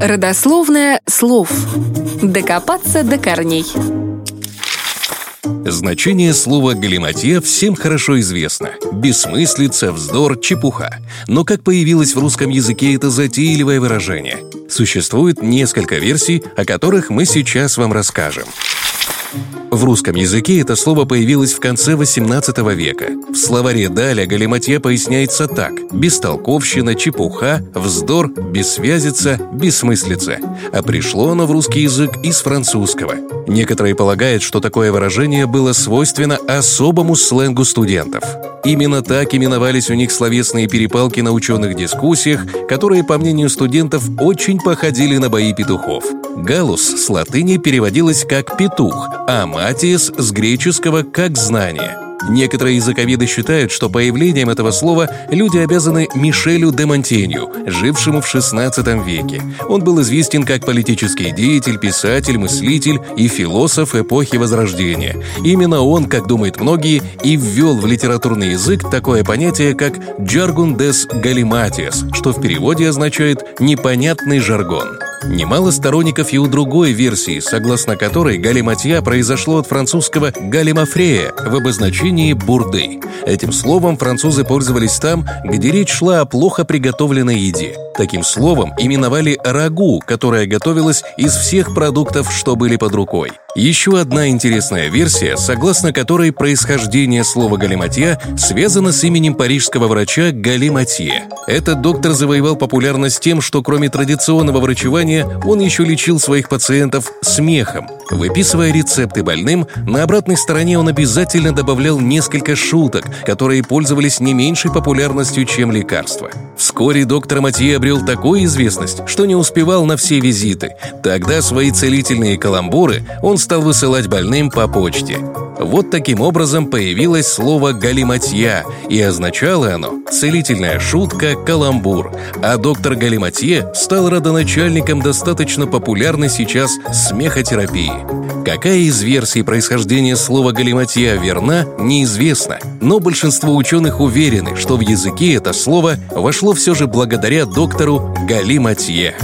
Родословное слов. Докопаться до корней. Значение слова «галиматья» всем хорошо известно. Бессмыслица, вздор, чепуха. Но как появилось в русском языке это затейливое выражение? Существует несколько версий, о которых мы сейчас вам расскажем. В русском языке это слово появилось в конце XVIII века. В словаре Даля галиматья поясняется так – бестолковщина, чепуха, вздор, бессвязица, бессмыслица. А пришло оно в русский язык из французского. Некоторые полагают, что такое выражение было свойственно особому сленгу студентов. Именно так именовались у них словесные перепалки на ученых дискуссиях, которые, по мнению студентов, очень походили на бои петухов. Галус с латыни переводилось как «петух», а матиес с греческого как «знание». Некоторые языковеды считают, что появлением этого слова люди обязаны Мишелю де Монтенью, жившему в XVI веке. Он был известен как политический деятель, писатель, мыслитель и философ эпохи Возрождения. Именно он, как думают многие, и ввел в литературный язык такое понятие, как «jargon des galimatias», что в переводе означает «непонятный жаргон». Немало сторонников и у другой версии, согласно которой галиматья произошло от французского «галимафрея» в обозначении «бурды». Этим словом французы пользовались там, где речь шла о плохо приготовленной еде. Таким словом именовали рагу, которое готовилось из всех продуктов, что были под рукой. Еще одна интересная версия, согласно которой происхождение слова «галиматья» связано с именем парижского врача Галиматье. Этот доктор завоевал популярность тем, что кроме традиционного врачевания он еще лечил своих пациентов смехом. Выписывая рецепты больным, на обратной стороне он обязательно добавлял несколько шуток, которые пользовались не меньшей популярностью, чем лекарства. Вскоре доктор Матье обрел такую известность, что не успевал на все визиты. Тогда свои целительные каламбуры он стал высылать больным по почте. Вот таким образом появилось слово «галиматья», и означало оно «целительная шутка, каламбур», а доктор Галиматье стал родоначальником достаточно популярной сейчас смехотерапии. Какая из версий происхождения слова «галиматья» верна, неизвестно, но большинство ученых уверены, что в языке это слово вошло все же благодаря доктору Галиматье.